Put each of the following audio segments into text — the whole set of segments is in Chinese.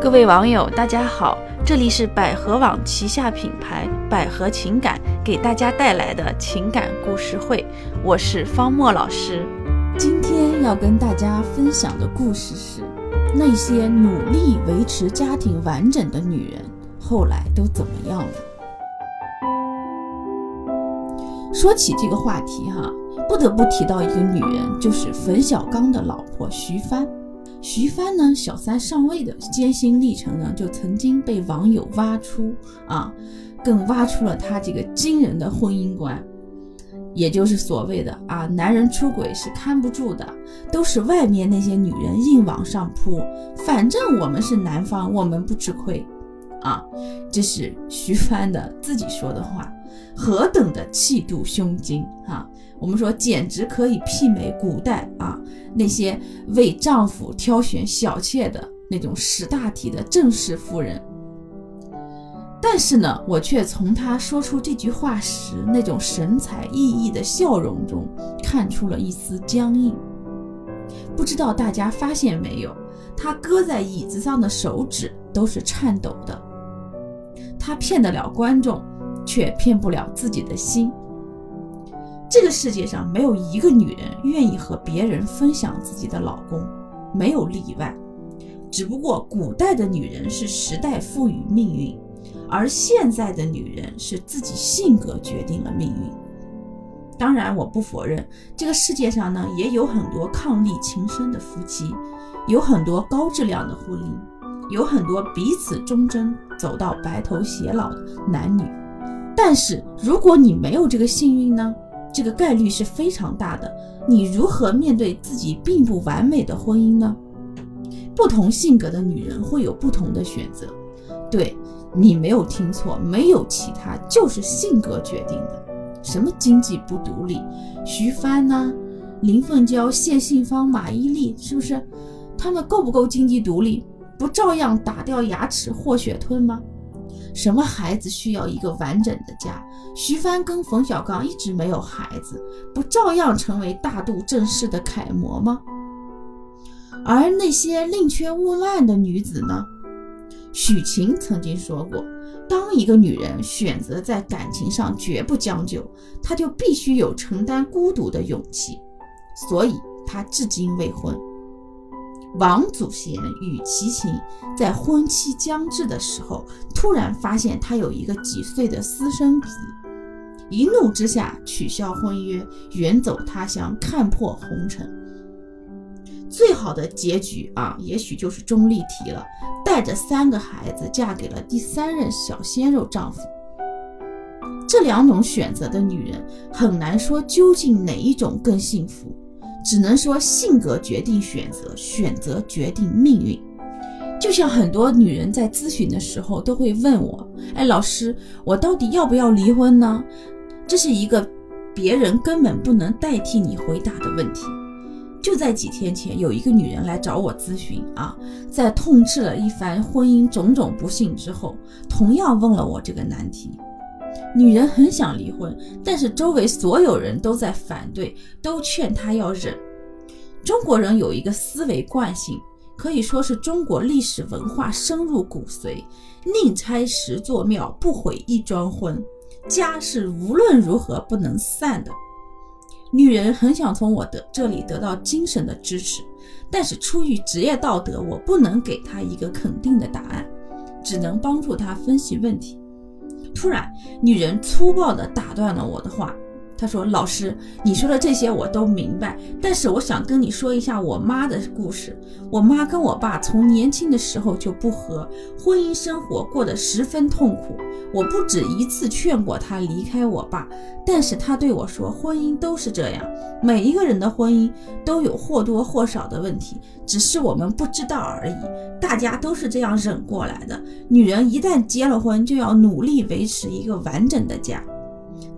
各位网友，大家好，这里是百合网旗下品牌百合情感给大家带来的情感故事会，我是方墨老师。今天要跟大家分享的故事是：那些努力维持家庭完整的女人，后来都怎么样了？说起这个话题哈，不得不提到一个女人，就是冯小刚的老婆徐帆。徐帆呢，小三上位的艰辛历程呢，就曾经被网友挖出啊，更挖出了她这个惊人的婚姻观，也就是所谓的啊，男人出轨是看不住的，都是外面那些女人硬往上扑，反正我们是男方，我们不吃亏，啊，这是徐帆的自己说的话，何等的气度胸襟啊！我们说简直可以媲美古代啊那些为丈夫挑选小妾的那种识大体的正式夫人。但是呢，我却从她说出这句话时那种神采奕奕的笑容中看出了一丝僵硬。不知道大家发现没有，她搁在椅子上的手指都是颤抖的。她骗得了观众，却骗不了自己的心。这个世界上没有一个女人愿意和别人分享自己的老公，没有例外。只不过古代的女人是时代赋予命运，而现在的女人是自己性格决定了命运。当然，我不否认这个世界上呢也有很多伉俪情深的夫妻，有很多高质量的婚姻，有很多彼此忠贞走到白头偕老的男女。但是，如果你没有这个幸运呢？这个概率是非常大的，你如何面对自己并不完美的婚姻呢？不同性格的女人会有不同的选择。对你没有听错，没有其他，就是性格决定的。什么经济不独立？徐帆呢？林凤娇、谢杏芳、马伊琍，是不是？他们够不够经济独立？不照样打掉牙齿或血吞吗？什么孩子需要一个完整的家？徐帆跟冯小刚一直没有孩子，不照样成为大度正式的楷模吗？而那些宁缺毋滥的女子呢？许晴曾经说过，当一个女人选择在感情上绝不将就，她就必须有承担孤独的勇气，所以她至今未婚。王祖贤与齐秦在婚期将至的时候，突然发现他有一个几岁的私生子，一怒之下取消婚约，远走他乡，看破红尘。最好的结局啊，也许就是钟丽缇了，带着三个孩子嫁给了第三任小鲜肉丈夫。这两种选择的女人，很难说究竟哪一种更幸福。只能说性格决定选择，选择决定命运。就像很多女人在咨询的时候都会问我：“哎，老师，我到底要不要离婚呢？”这是一个别人根本不能代替你回答的问题。就在几天前，有一个女人来找我咨询啊，在痛斥了一番婚姻种种不幸之后，同样问了我这个难题。女人很想离婚，但是周围所有人都在反对，都劝她要忍。中国人有一个思维惯性，可以说是中国历史文化深入骨髓：宁拆十座庙，不毁一桩婚。家是无论如何不能散的。女人很想从我的这里得到精神的支持，但是出于职业道德，我不能给她一个肯定的答案，只能帮助她分析问题。突然，女人粗暴地打断了我的话。她说：“老师，你说的这些我都明白，但是我想跟你说一下我妈的故事。我妈跟我爸从年轻的时候就不和，婚姻生活过得十分痛苦。我不止一次劝过她离开我爸，但是她对我说，婚姻都是这样，每一个人的婚姻都有或多或少的问题，只是我们不知道而已。大家都是这样忍过来的。女人一旦结了婚，就要努力维持一个完整的家。”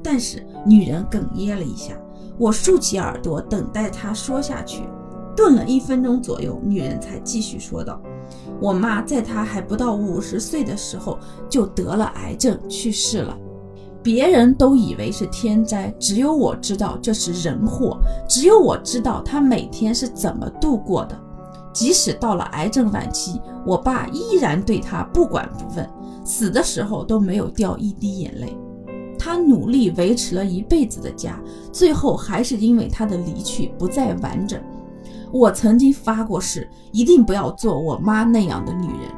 但是女人哽咽了一下，我竖起耳朵等待她说下去。顿了一分钟左右，女人才继续说道：“我妈在她还不到五十岁的时候就得了癌症去世了，别人都以为是天灾，只有我知道这是人祸，只有我知道她每天是怎么度过的。即使到了癌症晚期，我爸依然对他不管不问，死的时候都没有掉一滴眼泪。他努力维持了一辈子的家，最后还是因为他的离去不再完整。我曾经发过誓，一定不要做我妈那样的女人。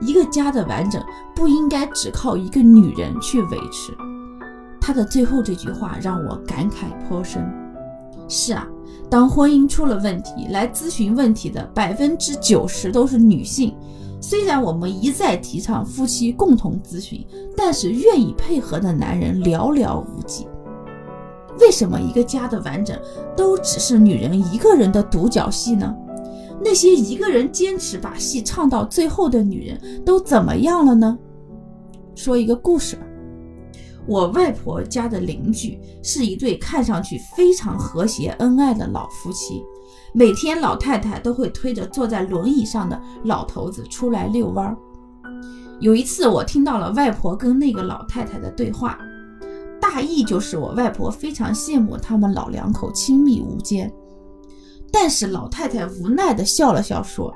一个家的完整不应该只靠一个女人去维持。他的最后这句话让我感慨颇深。是啊，当婚姻出了问题，来咨询问题的百分之九十都是女性。虽然我们一再提倡夫妻共同咨询，但是愿意配合的男人寥寥无几。为什么一个家的完整都只是女人一个人的独角戏呢？那些一个人坚持把戏唱到最后的女人都怎么样了呢？说一个故事吧。我外婆家的邻居是一对看上去非常和谐恩爱的老夫妻。每天，老太太都会推着坐在轮椅上的老头子出来遛弯儿。有一次，我听到了外婆跟那个老太太的对话，大意就是我外婆非常羡慕他们老两口亲密无间，但是老太太无奈地笑了笑说：“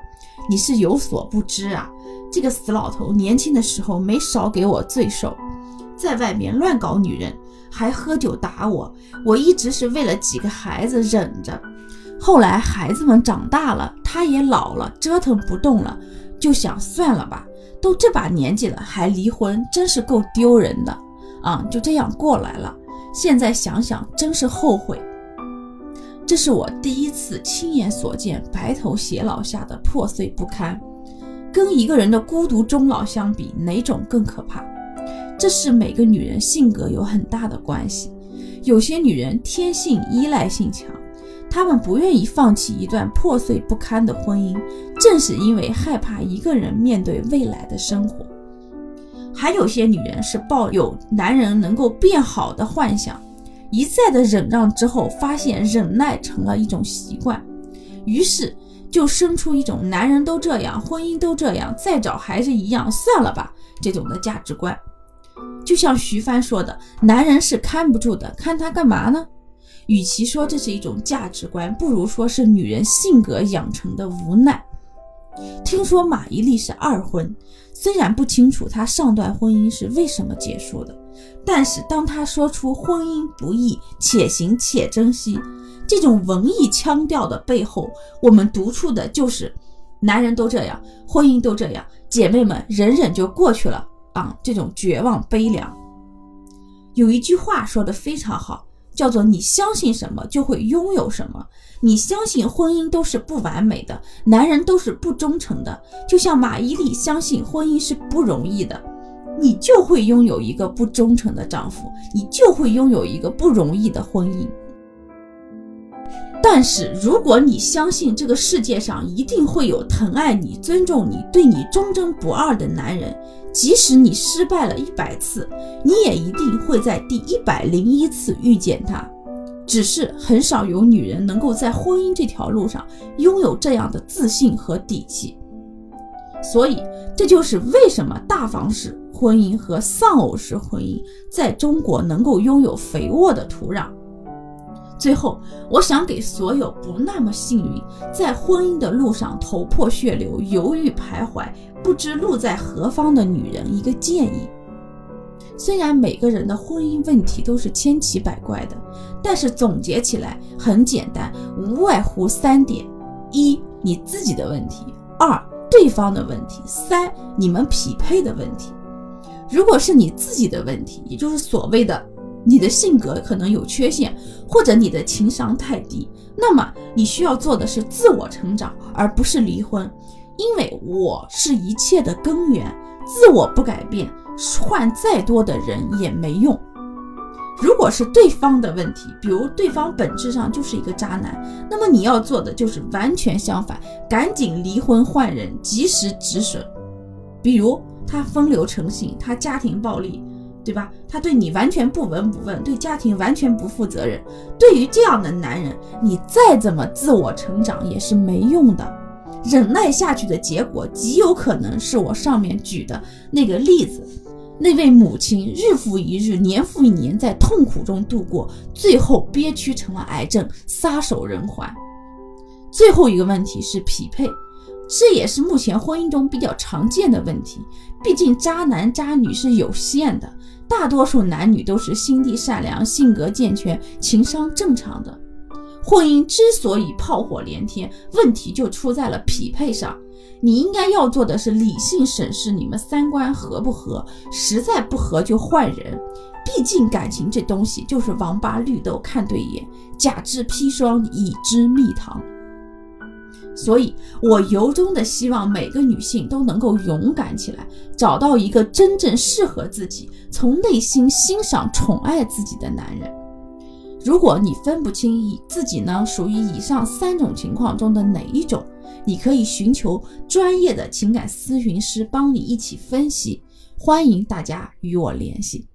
你是有所不知啊，这个死老头年轻的时候没少给我罪受，在外面乱搞女人，还喝酒打我，我一直是为了几个孩子忍着。”后来孩子们长大了，他也老了，折腾不动了，就想算了吧，都这把年纪了还离婚，真是够丢人的啊！就这样过来了。现在想想，真是后悔。这是我第一次亲眼所见白头偕老下的破碎不堪，跟一个人的孤独终老相比，哪种更可怕？这是每个女人性格有很大的关系，有些女人天性依赖性强。他们不愿意放弃一段破碎不堪的婚姻，正是因为害怕一个人面对未来的生活。还有些女人是抱有男人能够变好的幻想，一再的忍让之后，发现忍耐成了一种习惯，于是就生出一种男人都这样，婚姻都这样，再找还是一样，算了吧这种的价值观。就像徐帆说的：“男人是看不住的，看他干嘛呢？”与其说这是一种价值观，不如说是女人性格养成的无奈。听说马伊琍是二婚，虽然不清楚她上段婚姻是为什么结束的，但是当她说出“婚姻不易，且行且珍惜”这种文艺腔调的背后，我们读出的就是男人都这样，婚姻都这样，姐妹们忍忍就过去了啊！这种绝望悲凉。有一句话说的非常好。叫做你相信什么就会拥有什么。你相信婚姻都是不完美的，男人都是不忠诚的，就像马伊琍相信婚姻是不容易的，你就会拥有一个不忠诚的丈夫，你就会拥有一个不容易的婚姻。但是如果你相信这个世界上一定会有疼爱你、尊重你、对你忠贞不二的男人。即使你失败了一百次，你也一定会在第一百零一次遇见他。只是很少有女人能够在婚姻这条路上拥有这样的自信和底气。所以，这就是为什么大房式婚姻和丧偶式婚姻在中国能够拥有肥沃的土壤。最后，我想给所有不那么幸运，在婚姻的路上头破血流、犹豫徘徊、不知路在何方的女人一个建议。虽然每个人的婚姻问题都是千奇百怪的，但是总结起来很简单，无外乎三点：一、你自己的问题；二、对方的问题；三、你们匹配的问题。如果是你自己的问题，也就是所谓的。你的性格可能有缺陷，或者你的情商太低，那么你需要做的是自我成长，而不是离婚，因为我是一切的根源，自我不改变，换再多的人也没用。如果是对方的问题，比如对方本质上就是一个渣男，那么你要做的就是完全相反，赶紧离婚换人，及时止损。比如他风流成性，他家庭暴力。对吧？他对你完全不闻不问，对家庭完全不负责任。对于这样的男人，你再怎么自我成长也是没用的。忍耐下去的结果，极有可能是我上面举的那个例子：那位母亲日复一日、年复一年在痛苦中度过，最后憋屈成了癌症，撒手人寰。最后一个问题是匹配，这也是目前婚姻中比较常见的问题。毕竟渣男渣女是有限的，大多数男女都是心地善良、性格健全、情商正常的。婚姻之所以炮火连天，问题就出在了匹配上。你应该要做的是理性审视你们三观合不合，实在不合就换人。毕竟感情这东西就是王八绿豆看对眼，假之砒霜已知蜜糖。所以，我由衷的希望每个女性都能够勇敢起来，找到一个真正适合自己、从内心欣赏、宠爱自己的男人。如果你分不清以自己呢属于以上三种情况中的哪一种，你可以寻求专业的情感咨询师帮你一起分析。欢迎大家与我联系。